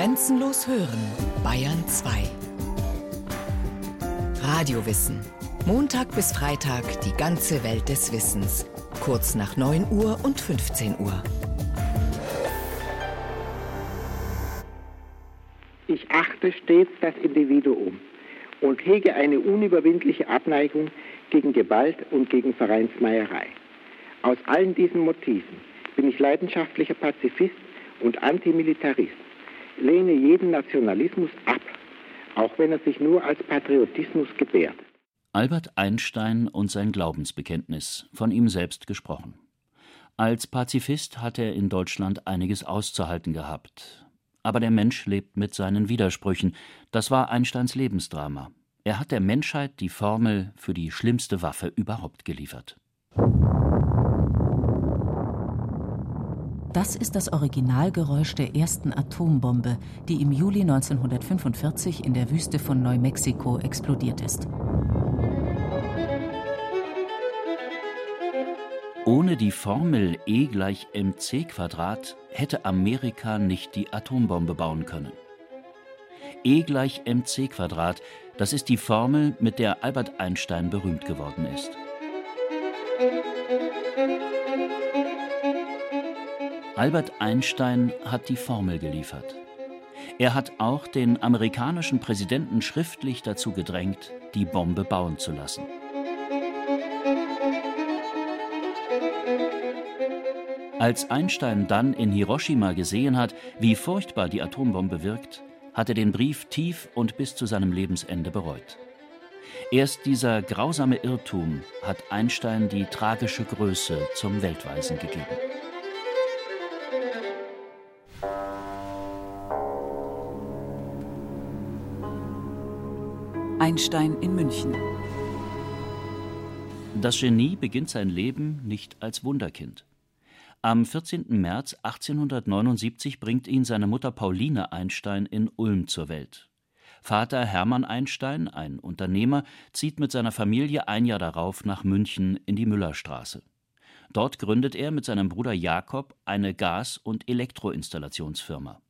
Grenzenlos hören, Bayern 2. Radiowissen. Montag bis Freitag die ganze Welt des Wissens. Kurz nach 9 Uhr und 15 Uhr. Ich achte stets das Individuum und hege eine unüberwindliche Abneigung gegen Gewalt und gegen Vereinsmeierei. Aus allen diesen Motiven bin ich leidenschaftlicher Pazifist und Antimilitarist, lehne jeden Nationalismus ab, auch wenn er sich nur als Patriotismus gebärt. Albert Einstein und sein Glaubensbekenntnis, von ihm selbst gesprochen. Als Pazifist hat er in Deutschland einiges auszuhalten gehabt. Aber der Mensch lebt mit seinen Widersprüchen. Das war Einsteins Lebensdrama. Er hat der Menschheit die Formel für die schlimmste Waffe überhaupt geliefert. Das ist das Originalgeräusch der ersten Atombombe, die im Juli 1945 in der Wüste von Neumexiko explodiert ist. Ohne die Formel E gleich mc Quadrat hätte Amerika nicht die Atombombe bauen können. E gleich mc Quadrat, das ist die Formel, mit der Albert Einstein berühmt geworden ist. Albert Einstein hat die Formel geliefert. Er hat auch den amerikanischen Präsidenten schriftlich dazu gedrängt, die Bombe bauen zu lassen. Als Einstein dann in Hiroshima gesehen hat, wie furchtbar die Atombombe wirkt, hat er den Brief tief und bis zu seinem Lebensende bereut. Erst dieser grausame Irrtum hat Einstein die tragische Größe zum Weltweisen gegeben. Einstein in München. Das Genie beginnt sein Leben nicht als Wunderkind. Am 14. März 1879 bringt ihn seine Mutter Pauline Einstein in Ulm zur Welt. Vater Hermann Einstein, ein Unternehmer, zieht mit seiner Familie ein Jahr darauf nach München in die Müllerstraße. Dort gründet er mit seinem Bruder Jakob eine Gas- und Elektroinstallationsfirma.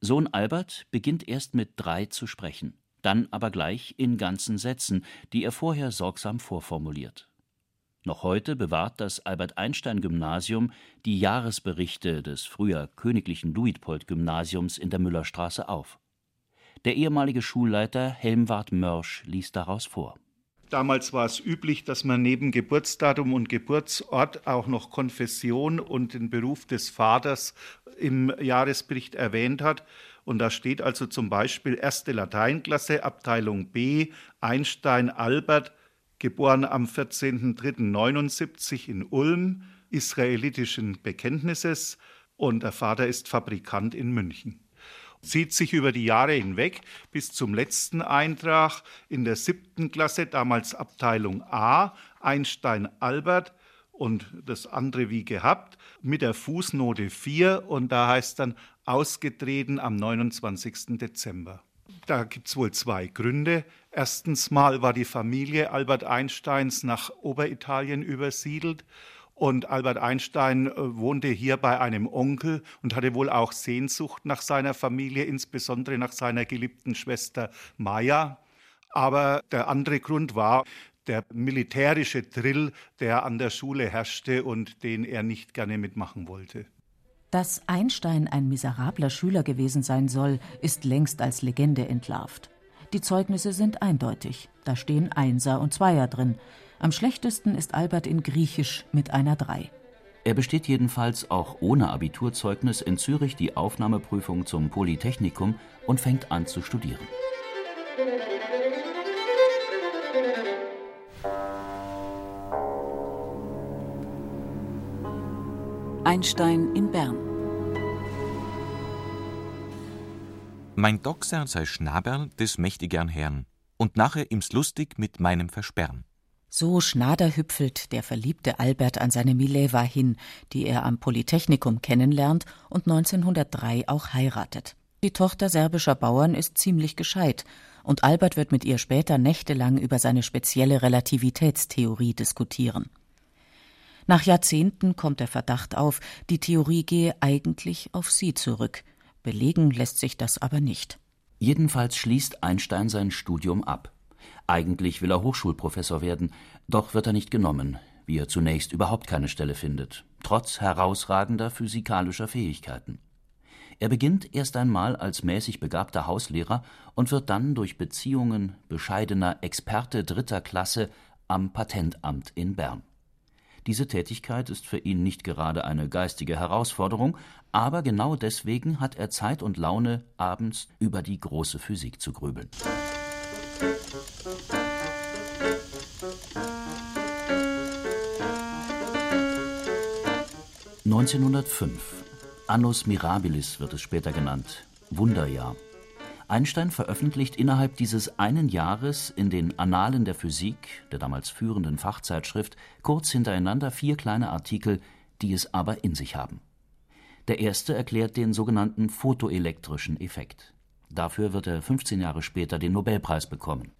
Sohn Albert beginnt erst mit drei zu sprechen dann aber gleich in ganzen Sätzen, die er vorher sorgsam vorformuliert. Noch heute bewahrt das Albert-Einstein-Gymnasium die Jahresberichte des früher Königlichen Luitpold-Gymnasiums in der Müllerstraße auf. Der ehemalige Schulleiter Helmwart Mörsch liest daraus vor. Damals war es üblich, dass man neben Geburtsdatum und Geburtsort auch noch Konfession und den Beruf des Vaters im Jahresbericht erwähnt hat. Und da steht also zum Beispiel erste Lateinklasse, Abteilung B, Einstein Albert, geboren am 14.03.79 in Ulm, israelitischen Bekenntnisses und der Vater ist Fabrikant in München. Zieht sich über die Jahre hinweg bis zum letzten Eintrag in der siebten Klasse, damals Abteilung A, Einstein Albert, und das andere wie gehabt mit der Fußnote 4 und da heißt dann ausgetreten am 29. Dezember. Da gibt es wohl zwei Gründe. Erstens mal war die Familie Albert Einsteins nach Oberitalien übersiedelt und Albert Einstein äh, wohnte hier bei einem Onkel und hatte wohl auch Sehnsucht nach seiner Familie, insbesondere nach seiner geliebten Schwester Maya. Aber der andere Grund war, der militärische Drill, der an der Schule herrschte und den er nicht gerne mitmachen wollte. Dass Einstein ein miserabler Schüler gewesen sein soll, ist längst als Legende entlarvt. Die Zeugnisse sind eindeutig. Da stehen Einser und Zweier drin. Am schlechtesten ist Albert in Griechisch mit einer Drei. Er besteht jedenfalls auch ohne Abiturzeugnis in Zürich die Aufnahmeprüfung zum Polytechnikum und fängt an zu studieren. Einstein in Bern. Mein Doxer sei Schnaberl, des mächtig gern Herrn, und nachher im's lustig mit meinem Versperren. So schnaderhüpfelt der verliebte Albert an seine Mileva hin, die er am Polytechnikum kennenlernt und 1903 auch heiratet. Die Tochter serbischer Bauern ist ziemlich gescheit, und Albert wird mit ihr später nächtelang über seine spezielle Relativitätstheorie diskutieren. Nach Jahrzehnten kommt der Verdacht auf, die Theorie gehe eigentlich auf sie zurück. Belegen lässt sich das aber nicht. Jedenfalls schließt Einstein sein Studium ab. Eigentlich will er Hochschulprofessor werden, doch wird er nicht genommen, wie er zunächst überhaupt keine Stelle findet, trotz herausragender physikalischer Fähigkeiten. Er beginnt erst einmal als mäßig begabter Hauslehrer und wird dann durch Beziehungen bescheidener Experte dritter Klasse am Patentamt in Bern. Diese Tätigkeit ist für ihn nicht gerade eine geistige Herausforderung, aber genau deswegen hat er Zeit und Laune, abends über die große Physik zu grübeln. 1905. Annus Mirabilis wird es später genannt. Wunderjahr. Einstein veröffentlicht innerhalb dieses einen Jahres in den Annalen der Physik, der damals führenden Fachzeitschrift, kurz hintereinander vier kleine Artikel, die es aber in sich haben. Der erste erklärt den sogenannten photoelektrischen Effekt. Dafür wird er 15 Jahre später den Nobelpreis bekommen.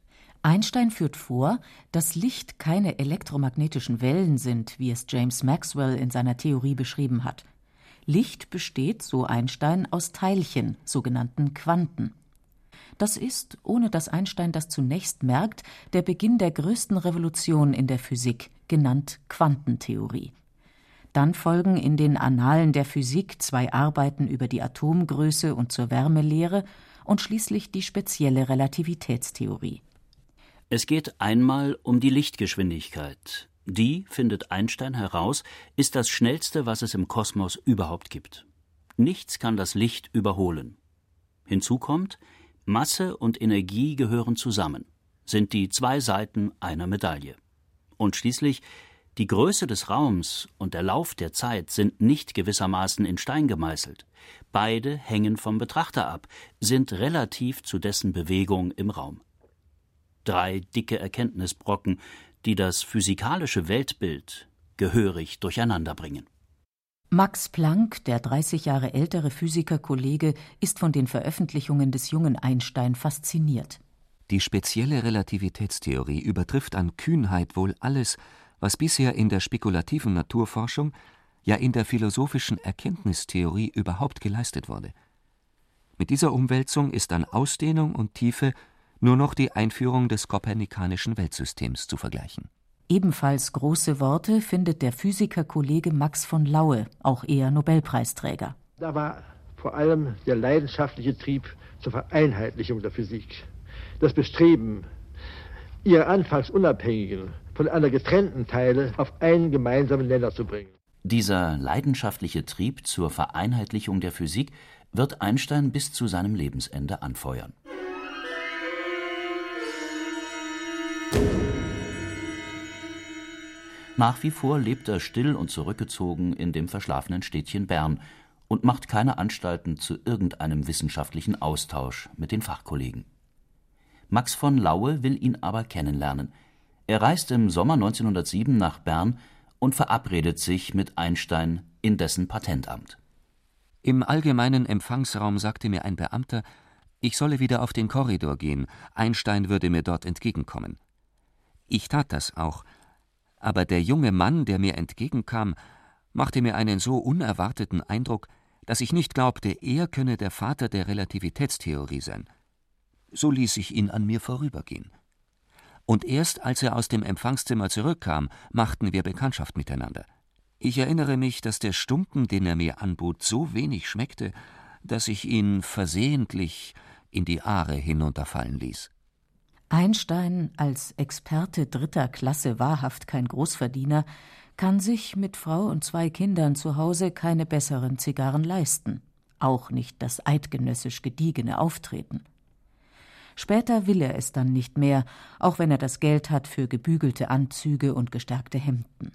Einstein führt vor, dass Licht keine elektromagnetischen Wellen sind, wie es James Maxwell in seiner Theorie beschrieben hat. Licht besteht, so Einstein, aus Teilchen, sogenannten Quanten. Das ist, ohne dass Einstein das zunächst merkt, der Beginn der größten Revolution in der Physik, genannt Quantentheorie. Dann folgen in den Annalen der Physik zwei Arbeiten über die Atomgröße und zur Wärmelehre und schließlich die spezielle Relativitätstheorie. Es geht einmal um die Lichtgeschwindigkeit. Die, findet Einstein heraus, ist das schnellste, was es im Kosmos überhaupt gibt. Nichts kann das Licht überholen. Hinzu kommt, Masse und Energie gehören zusammen, sind die zwei Seiten einer Medaille. Und schließlich, die Größe des Raums und der Lauf der Zeit sind nicht gewissermaßen in Stein gemeißelt. Beide hängen vom Betrachter ab, sind relativ zu dessen Bewegung im Raum drei dicke Erkenntnisbrocken, die das physikalische Weltbild gehörig durcheinanderbringen. Max Planck, der 30 Jahre ältere Physikerkollege, ist von den Veröffentlichungen des jungen Einstein fasziniert. Die spezielle Relativitätstheorie übertrifft an Kühnheit wohl alles, was bisher in der spekulativen Naturforschung, ja in der philosophischen Erkenntnistheorie überhaupt geleistet wurde. Mit dieser Umwälzung ist an Ausdehnung und Tiefe nur noch die Einführung des kopernikanischen Weltsystems zu vergleichen. Ebenfalls große Worte findet der Physikerkollege Max von Laue, auch er Nobelpreisträger. Da war vor allem der leidenschaftliche Trieb zur Vereinheitlichung der Physik. Das Bestreben, ihre anfangs unabhängigen, voneinander getrennten Teile auf einen gemeinsamen Nenner zu bringen. Dieser leidenschaftliche Trieb zur Vereinheitlichung der Physik wird Einstein bis zu seinem Lebensende anfeuern. Nach wie vor lebt er still und zurückgezogen in dem verschlafenen Städtchen Bern und macht keine Anstalten zu irgendeinem wissenschaftlichen Austausch mit den Fachkollegen. Max von Laue will ihn aber kennenlernen. Er reist im Sommer 1907 nach Bern und verabredet sich mit Einstein in dessen Patentamt. Im allgemeinen Empfangsraum sagte mir ein Beamter, ich solle wieder auf den Korridor gehen, Einstein würde mir dort entgegenkommen. Ich tat das auch, aber der junge Mann, der mir entgegenkam, machte mir einen so unerwarteten Eindruck, dass ich nicht glaubte, er könne der Vater der Relativitätstheorie sein. So ließ ich ihn an mir vorübergehen. Und erst als er aus dem Empfangszimmer zurückkam, machten wir Bekanntschaft miteinander. Ich erinnere mich, dass der Stumpen, den er mir anbot, so wenig schmeckte, dass ich ihn versehentlich in die Aare hinunterfallen ließ. Einstein, als Experte dritter Klasse wahrhaft kein Großverdiener, kann sich mit Frau und zwei Kindern zu Hause keine besseren Zigarren leisten, auch nicht das eidgenössisch gediegene Auftreten. Später will er es dann nicht mehr, auch wenn er das Geld hat für gebügelte Anzüge und gestärkte Hemden.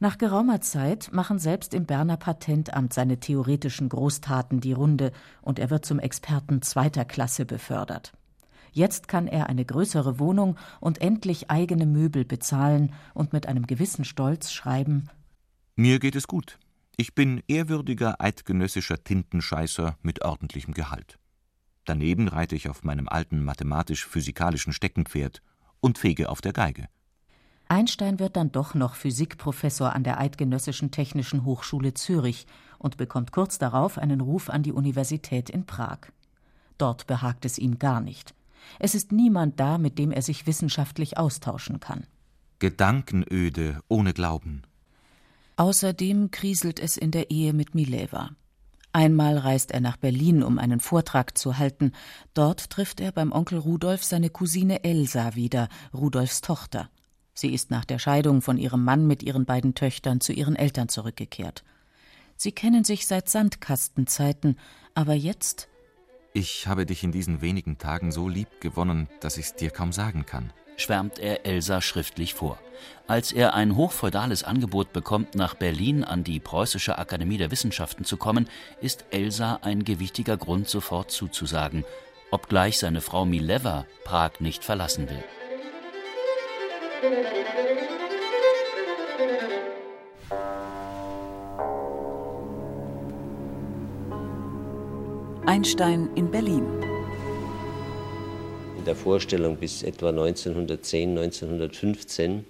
Nach geraumer Zeit machen selbst im Berner Patentamt seine theoretischen Großtaten die Runde und er wird zum Experten zweiter Klasse befördert. Jetzt kann er eine größere Wohnung und endlich eigene Möbel bezahlen und mit einem gewissen Stolz schreiben Mir geht es gut. Ich bin ehrwürdiger eidgenössischer Tintenscheißer mit ordentlichem Gehalt. Daneben reite ich auf meinem alten mathematisch-physikalischen Steckenpferd und fege auf der Geige. Einstein wird dann doch noch Physikprofessor an der Eidgenössischen Technischen Hochschule Zürich und bekommt kurz darauf einen Ruf an die Universität in Prag. Dort behagt es ihm gar nicht. Es ist niemand da, mit dem er sich wissenschaftlich austauschen kann. Gedankenöde ohne Glauben. Außerdem kriselt es in der Ehe mit Mileva. Einmal reist er nach Berlin, um einen Vortrag zu halten. Dort trifft er beim Onkel Rudolf seine Cousine Elsa wieder, Rudolfs Tochter. Sie ist nach der Scheidung von ihrem Mann mit ihren beiden Töchtern zu ihren Eltern zurückgekehrt. Sie kennen sich seit Sandkastenzeiten, aber jetzt ich habe dich in diesen wenigen Tagen so lieb gewonnen, dass ich es dir kaum sagen kann. Schwärmt er Elsa schriftlich vor. Als er ein hochfeudales Angebot bekommt, nach Berlin an die Preußische Akademie der Wissenschaften zu kommen, ist Elsa ein gewichtiger Grund, sofort zuzusagen, obgleich seine Frau Mileva Prag nicht verlassen will. Einstein in Berlin. In der Vorstellung bis etwa 1910, 1915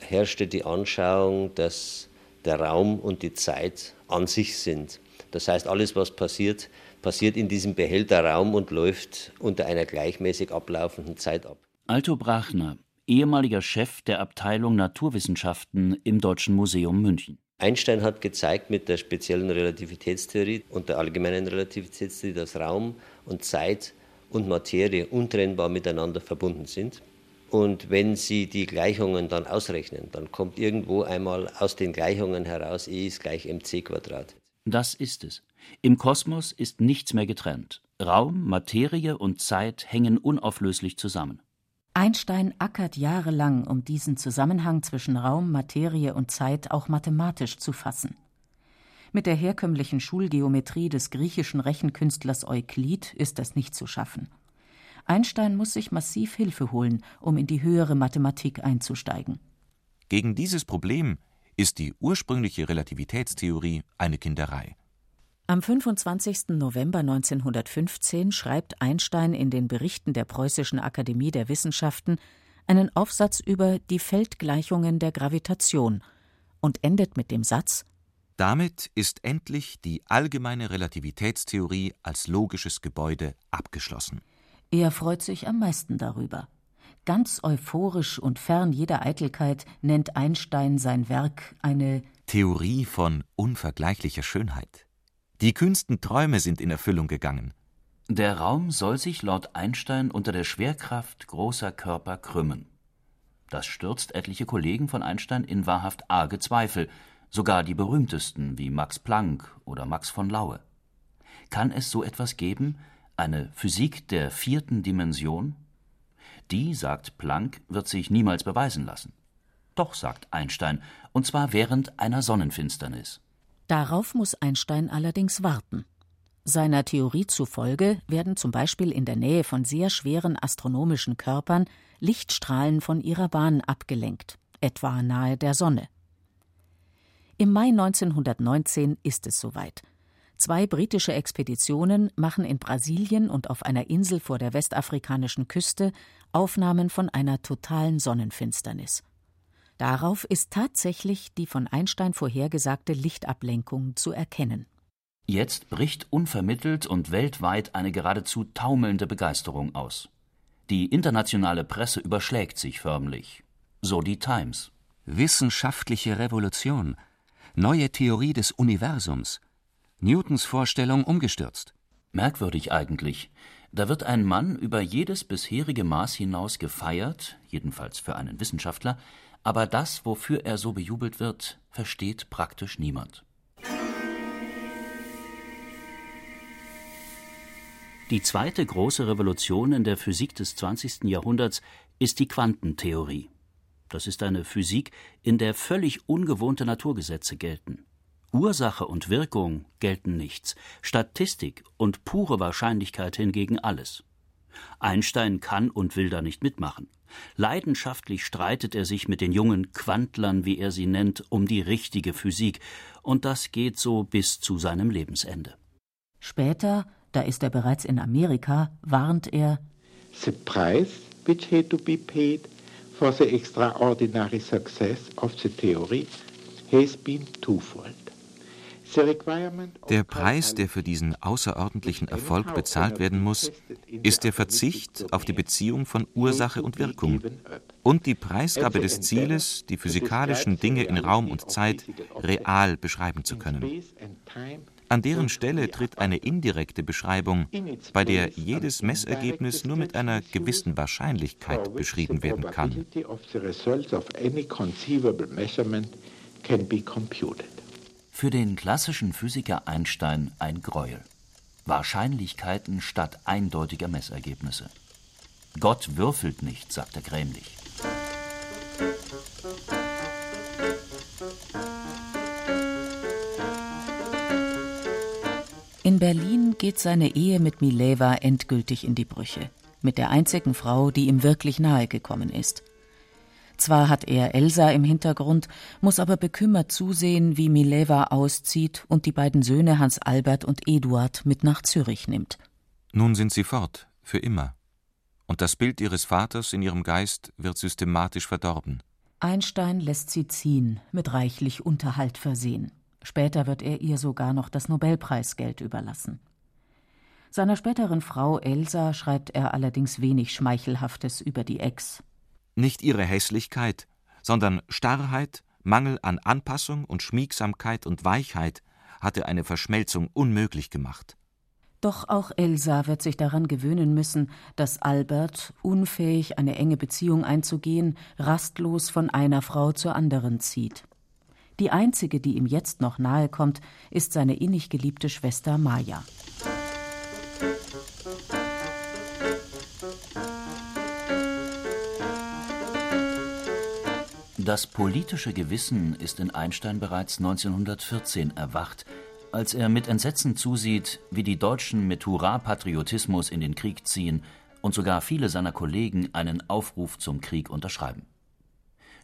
herrschte die Anschauung, dass der Raum und die Zeit an sich sind. Das heißt, alles, was passiert, passiert in diesem Behälter Raum und läuft unter einer gleichmäßig ablaufenden Zeit ab. Alto Brachner, ehemaliger Chef der Abteilung Naturwissenschaften im Deutschen Museum München. Einstein hat gezeigt mit der speziellen Relativitätstheorie und der allgemeinen Relativitätstheorie, dass Raum und Zeit und Materie untrennbar miteinander verbunden sind. Und wenn Sie die Gleichungen dann ausrechnen, dann kommt irgendwo einmal aus den Gleichungen heraus, E ist gleich mc Quadrat. Das ist es. Im Kosmos ist nichts mehr getrennt. Raum, Materie und Zeit hängen unauflöslich zusammen. Einstein ackert jahrelang, um diesen Zusammenhang zwischen Raum, Materie und Zeit auch mathematisch zu fassen. Mit der herkömmlichen Schulgeometrie des griechischen Rechenkünstlers Euklid ist das nicht zu schaffen. Einstein muss sich massiv Hilfe holen, um in die höhere Mathematik einzusteigen. Gegen dieses Problem ist die ursprüngliche Relativitätstheorie eine Kinderei. Am 25. November 1915 schreibt Einstein in den Berichten der Preußischen Akademie der Wissenschaften einen Aufsatz über die Feldgleichungen der Gravitation und endet mit dem Satz Damit ist endlich die allgemeine Relativitätstheorie als logisches Gebäude abgeschlossen. Er freut sich am meisten darüber. Ganz euphorisch und fern jeder Eitelkeit nennt Einstein sein Werk eine Theorie von unvergleichlicher Schönheit. Die kühnsten Träume sind in Erfüllung gegangen. Der Raum soll sich laut Einstein unter der Schwerkraft großer Körper krümmen. Das stürzt etliche Kollegen von Einstein in wahrhaft arge Zweifel, sogar die berühmtesten wie Max Planck oder Max von Laue. Kann es so etwas geben, eine Physik der vierten Dimension? Die, sagt Planck, wird sich niemals beweisen lassen. Doch, sagt Einstein, und zwar während einer Sonnenfinsternis. Darauf muss Einstein allerdings warten. Seiner Theorie zufolge werden zum Beispiel in der Nähe von sehr schweren astronomischen Körpern Lichtstrahlen von ihrer Bahn abgelenkt, etwa nahe der Sonne. Im Mai 1919 ist es soweit. Zwei britische Expeditionen machen in Brasilien und auf einer Insel vor der westafrikanischen Küste Aufnahmen von einer totalen Sonnenfinsternis. Darauf ist tatsächlich die von Einstein vorhergesagte Lichtablenkung zu erkennen. Jetzt bricht unvermittelt und weltweit eine geradezu taumelnde Begeisterung aus. Die internationale Presse überschlägt sich förmlich. So die Times. Wissenschaftliche Revolution. Neue Theorie des Universums. Newtons Vorstellung umgestürzt. Merkwürdig eigentlich. Da wird ein Mann über jedes bisherige Maß hinaus gefeiert, jedenfalls für einen Wissenschaftler, aber das, wofür er so bejubelt wird, versteht praktisch niemand. Die zweite große Revolution in der Physik des 20. Jahrhunderts ist die Quantentheorie. Das ist eine Physik, in der völlig ungewohnte Naturgesetze gelten. Ursache und Wirkung gelten nichts, Statistik und pure Wahrscheinlichkeit hingegen alles. Einstein kann und will da nicht mitmachen. Leidenschaftlich streitet er sich mit den jungen Quantlern, wie er sie nennt, um die richtige Physik, und das geht so bis zu seinem Lebensende. Später, da ist er bereits in Amerika, warnt er The price which had to be paid for the extraordinary success of the theory has been twofold. Der Preis, der für diesen außerordentlichen Erfolg bezahlt werden muss, ist der Verzicht auf die Beziehung von Ursache und Wirkung und die Preisgabe des Zieles, die physikalischen Dinge in Raum und Zeit real beschreiben zu können. An deren Stelle tritt eine indirekte Beschreibung, bei der jedes Messergebnis nur mit einer gewissen Wahrscheinlichkeit beschrieben werden kann. Für den klassischen Physiker Einstein ein Gräuel. Wahrscheinlichkeiten statt eindeutiger Messergebnisse. Gott würfelt nicht, sagt er grämlich. In Berlin geht seine Ehe mit Mileva endgültig in die Brüche. Mit der einzigen Frau, die ihm wirklich nahe gekommen ist. Zwar hat er Elsa im Hintergrund, muss aber bekümmert zusehen, wie Mileva auszieht und die beiden Söhne Hans Albert und Eduard mit nach Zürich nimmt. Nun sind sie fort, für immer. Und das Bild ihres Vaters in ihrem Geist wird systematisch verdorben. Einstein lässt sie ziehen, mit reichlich Unterhalt versehen. Später wird er ihr sogar noch das Nobelpreisgeld überlassen. Seiner späteren Frau Elsa schreibt er allerdings wenig Schmeichelhaftes über die Ex. Nicht ihre Hässlichkeit, sondern Starrheit, Mangel an Anpassung und Schmiegsamkeit und Weichheit hatte eine Verschmelzung unmöglich gemacht. Doch auch Elsa wird sich daran gewöhnen müssen, dass Albert, unfähig, eine enge Beziehung einzugehen, rastlos von einer Frau zur anderen zieht. Die einzige, die ihm jetzt noch nahe kommt, ist seine innig geliebte Schwester Maja. Das politische Gewissen ist in Einstein bereits 1914 erwacht, als er mit Entsetzen zusieht, wie die Deutschen mit Hurra-Patriotismus in den Krieg ziehen und sogar viele seiner Kollegen einen Aufruf zum Krieg unterschreiben.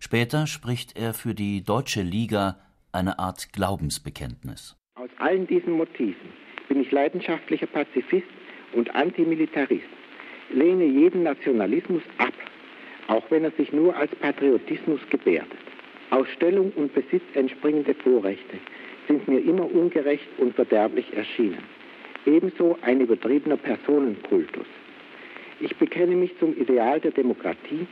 Später spricht er für die Deutsche Liga eine Art Glaubensbekenntnis. Aus allen diesen Motiven bin ich leidenschaftlicher Pazifist und Antimilitarist, lehne jeden Nationalismus ab auch wenn er sich nur als Patriotismus gebärdet. Aus Stellung und Besitz entspringende Vorrechte sind mir immer ungerecht und verderblich erschienen. Ebenso ein übertriebener Personenkultus. Ich bekenne mich zum Ideal der Demokratie,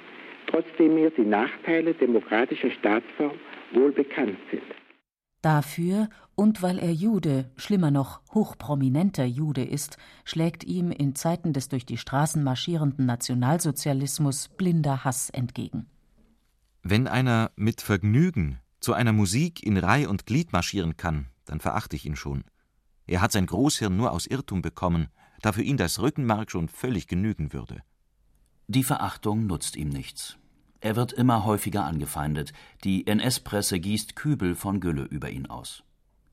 trotzdem mir die Nachteile demokratischer Staatsform wohl bekannt sind. Dafür und weil er Jude, schlimmer noch hochprominenter Jude ist, schlägt ihm in Zeiten des durch die Straßen marschierenden Nationalsozialismus blinder Hass entgegen. Wenn einer mit Vergnügen zu einer Musik in Reih und Glied marschieren kann, dann verachte ich ihn schon. Er hat sein Großhirn nur aus Irrtum bekommen, da für ihn das Rückenmark schon völlig genügen würde. Die Verachtung nutzt ihm nichts. Er wird immer häufiger angefeindet. Die NS-Presse gießt Kübel von Gülle über ihn aus.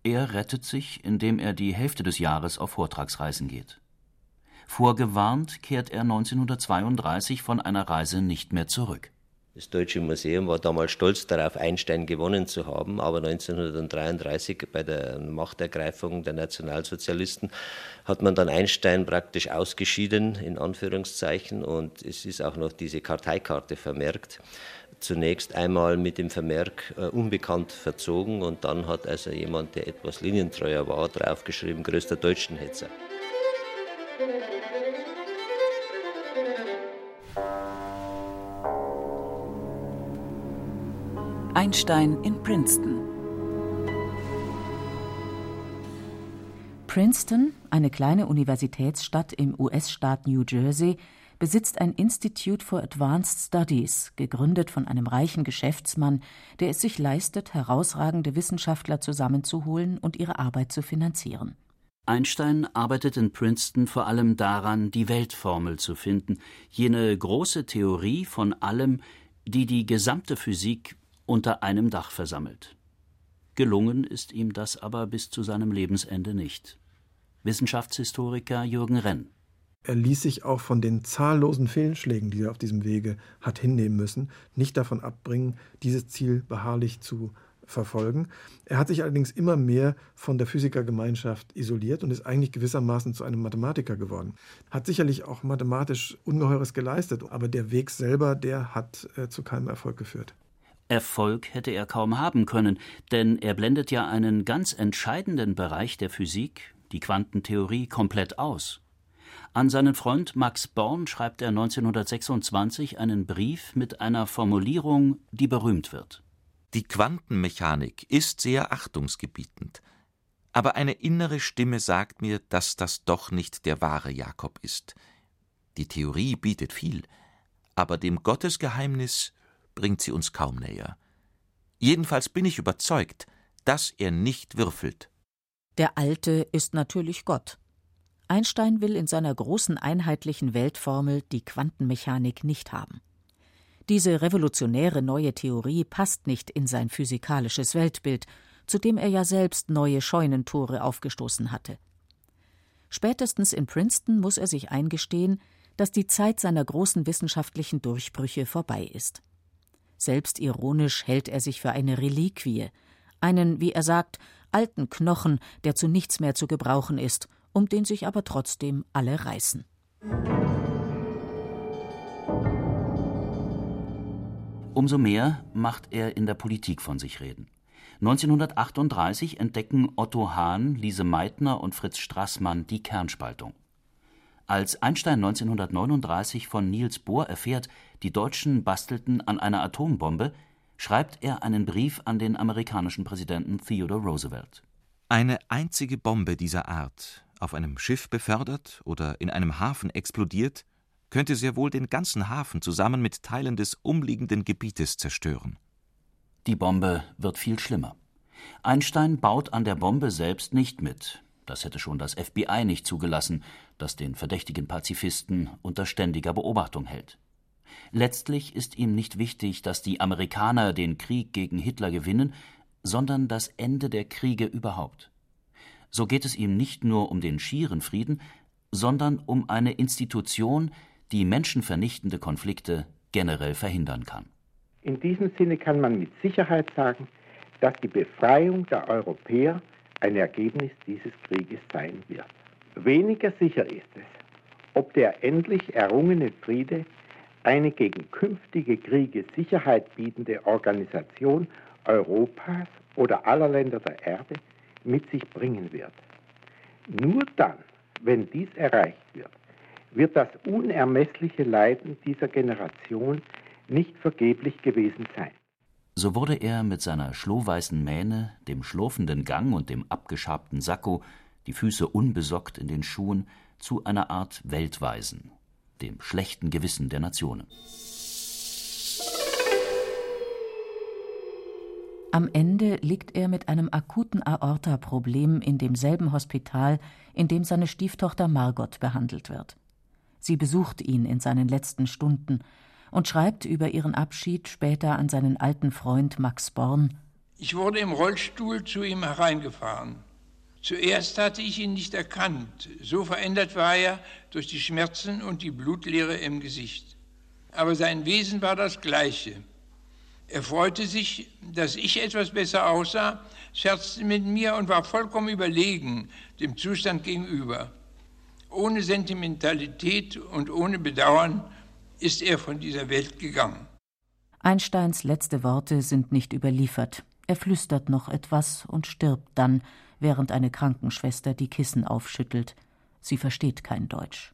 Er rettet sich, indem er die Hälfte des Jahres auf Vortragsreisen geht. Vorgewarnt kehrt er 1932 von einer Reise nicht mehr zurück. Das Deutsche Museum war damals stolz darauf, Einstein gewonnen zu haben, aber 1933 bei der Machtergreifung der Nationalsozialisten hat man dann Einstein praktisch ausgeschieden, in Anführungszeichen, und es ist auch noch diese Karteikarte vermerkt. Zunächst einmal mit dem Vermerk äh, unbekannt verzogen und dann hat also jemand, der etwas linientreuer war, draufgeschrieben, größter Deutschenhetzer. Einstein in Princeton. Princeton, eine kleine Universitätsstadt im US-Staat New Jersey, besitzt ein Institute for Advanced Studies, gegründet von einem reichen Geschäftsmann, der es sich leistet, herausragende Wissenschaftler zusammenzuholen und ihre Arbeit zu finanzieren. Einstein arbeitet in Princeton vor allem daran, die Weltformel zu finden, jene große Theorie von allem, die die gesamte Physik unter einem Dach versammelt. Gelungen ist ihm das aber bis zu seinem Lebensende nicht. Wissenschaftshistoriker Jürgen Renn. Er ließ sich auch von den zahllosen Fehlschlägen, die er auf diesem Wege hat hinnehmen müssen, nicht davon abbringen, dieses Ziel beharrlich zu verfolgen. Er hat sich allerdings immer mehr von der Physikergemeinschaft isoliert und ist eigentlich gewissermaßen zu einem Mathematiker geworden. Hat sicherlich auch mathematisch Ungeheures geleistet, aber der Weg selber, der hat äh, zu keinem Erfolg geführt. Erfolg hätte er kaum haben können, denn er blendet ja einen ganz entscheidenden Bereich der Physik, die Quantentheorie, komplett aus. An seinen Freund Max Born schreibt er 1926 einen Brief mit einer Formulierung, die berühmt wird. Die Quantenmechanik ist sehr achtungsgebietend, aber eine innere Stimme sagt mir, dass das doch nicht der wahre Jakob ist. Die Theorie bietet viel, aber dem Gottesgeheimnis bringt sie uns kaum näher. Jedenfalls bin ich überzeugt, dass er nicht würfelt. Der Alte ist natürlich Gott. Einstein will in seiner großen einheitlichen Weltformel die Quantenmechanik nicht haben. Diese revolutionäre neue Theorie passt nicht in sein physikalisches Weltbild, zu dem er ja selbst neue Scheunentore aufgestoßen hatte. Spätestens in Princeton muss er sich eingestehen, dass die Zeit seiner großen wissenschaftlichen Durchbrüche vorbei ist. Selbstironisch hält er sich für eine Reliquie, einen, wie er sagt, alten Knochen, der zu nichts mehr zu gebrauchen ist, um den sich aber trotzdem alle reißen. Umso mehr macht er in der Politik von sich reden. 1938 entdecken Otto Hahn, Lise Meitner und Fritz Straßmann die Kernspaltung. Als Einstein 1939 von Niels Bohr erfährt, die Deutschen bastelten an einer Atombombe, schreibt er einen Brief an den amerikanischen Präsidenten Theodore Roosevelt. Eine einzige Bombe dieser Art, auf einem Schiff befördert oder in einem Hafen explodiert, könnte sehr wohl den ganzen Hafen zusammen mit Teilen des umliegenden Gebietes zerstören. Die Bombe wird viel schlimmer. Einstein baut an der Bombe selbst nicht mit. Das hätte schon das FBI nicht zugelassen, das den verdächtigen Pazifisten unter ständiger Beobachtung hält. Letztlich ist ihm nicht wichtig, dass die Amerikaner den Krieg gegen Hitler gewinnen, sondern das Ende der Kriege überhaupt. So geht es ihm nicht nur um den schieren Frieden, sondern um eine Institution, die menschenvernichtende Konflikte generell verhindern kann. In diesem Sinne kann man mit Sicherheit sagen, dass die Befreiung der Europäer ein Ergebnis dieses Krieges sein wird. Weniger sicher ist es, ob der endlich errungene Friede eine gegen künftige Kriege Sicherheit bietende Organisation Europas oder aller Länder der Erde mit sich bringen wird. Nur dann, wenn dies erreicht wird, wird das unermessliche Leiden dieser Generation nicht vergeblich gewesen sein. So wurde er mit seiner schlohweißen Mähne, dem schlurfenden Gang und dem abgeschabten Sakko, die Füße unbesockt in den Schuhen, zu einer Art Weltweisen, dem schlechten Gewissen der Nationen. Am Ende liegt er mit einem akuten Aorta-Problem in demselben Hospital, in dem seine Stieftochter Margot behandelt wird. Sie besucht ihn in seinen letzten Stunden und schreibt über ihren Abschied später an seinen alten Freund Max Born. Ich wurde im Rollstuhl zu ihm hereingefahren. Zuerst hatte ich ihn nicht erkannt, so verändert war er durch die Schmerzen und die Blutleere im Gesicht. Aber sein Wesen war das gleiche. Er freute sich, dass ich etwas besser aussah, scherzte mit mir und war vollkommen überlegen dem Zustand gegenüber. Ohne Sentimentalität und ohne Bedauern ist er von dieser Welt gegangen. Einsteins letzte Worte sind nicht überliefert. Er flüstert noch etwas und stirbt dann, während eine Krankenschwester die Kissen aufschüttelt. Sie versteht kein Deutsch.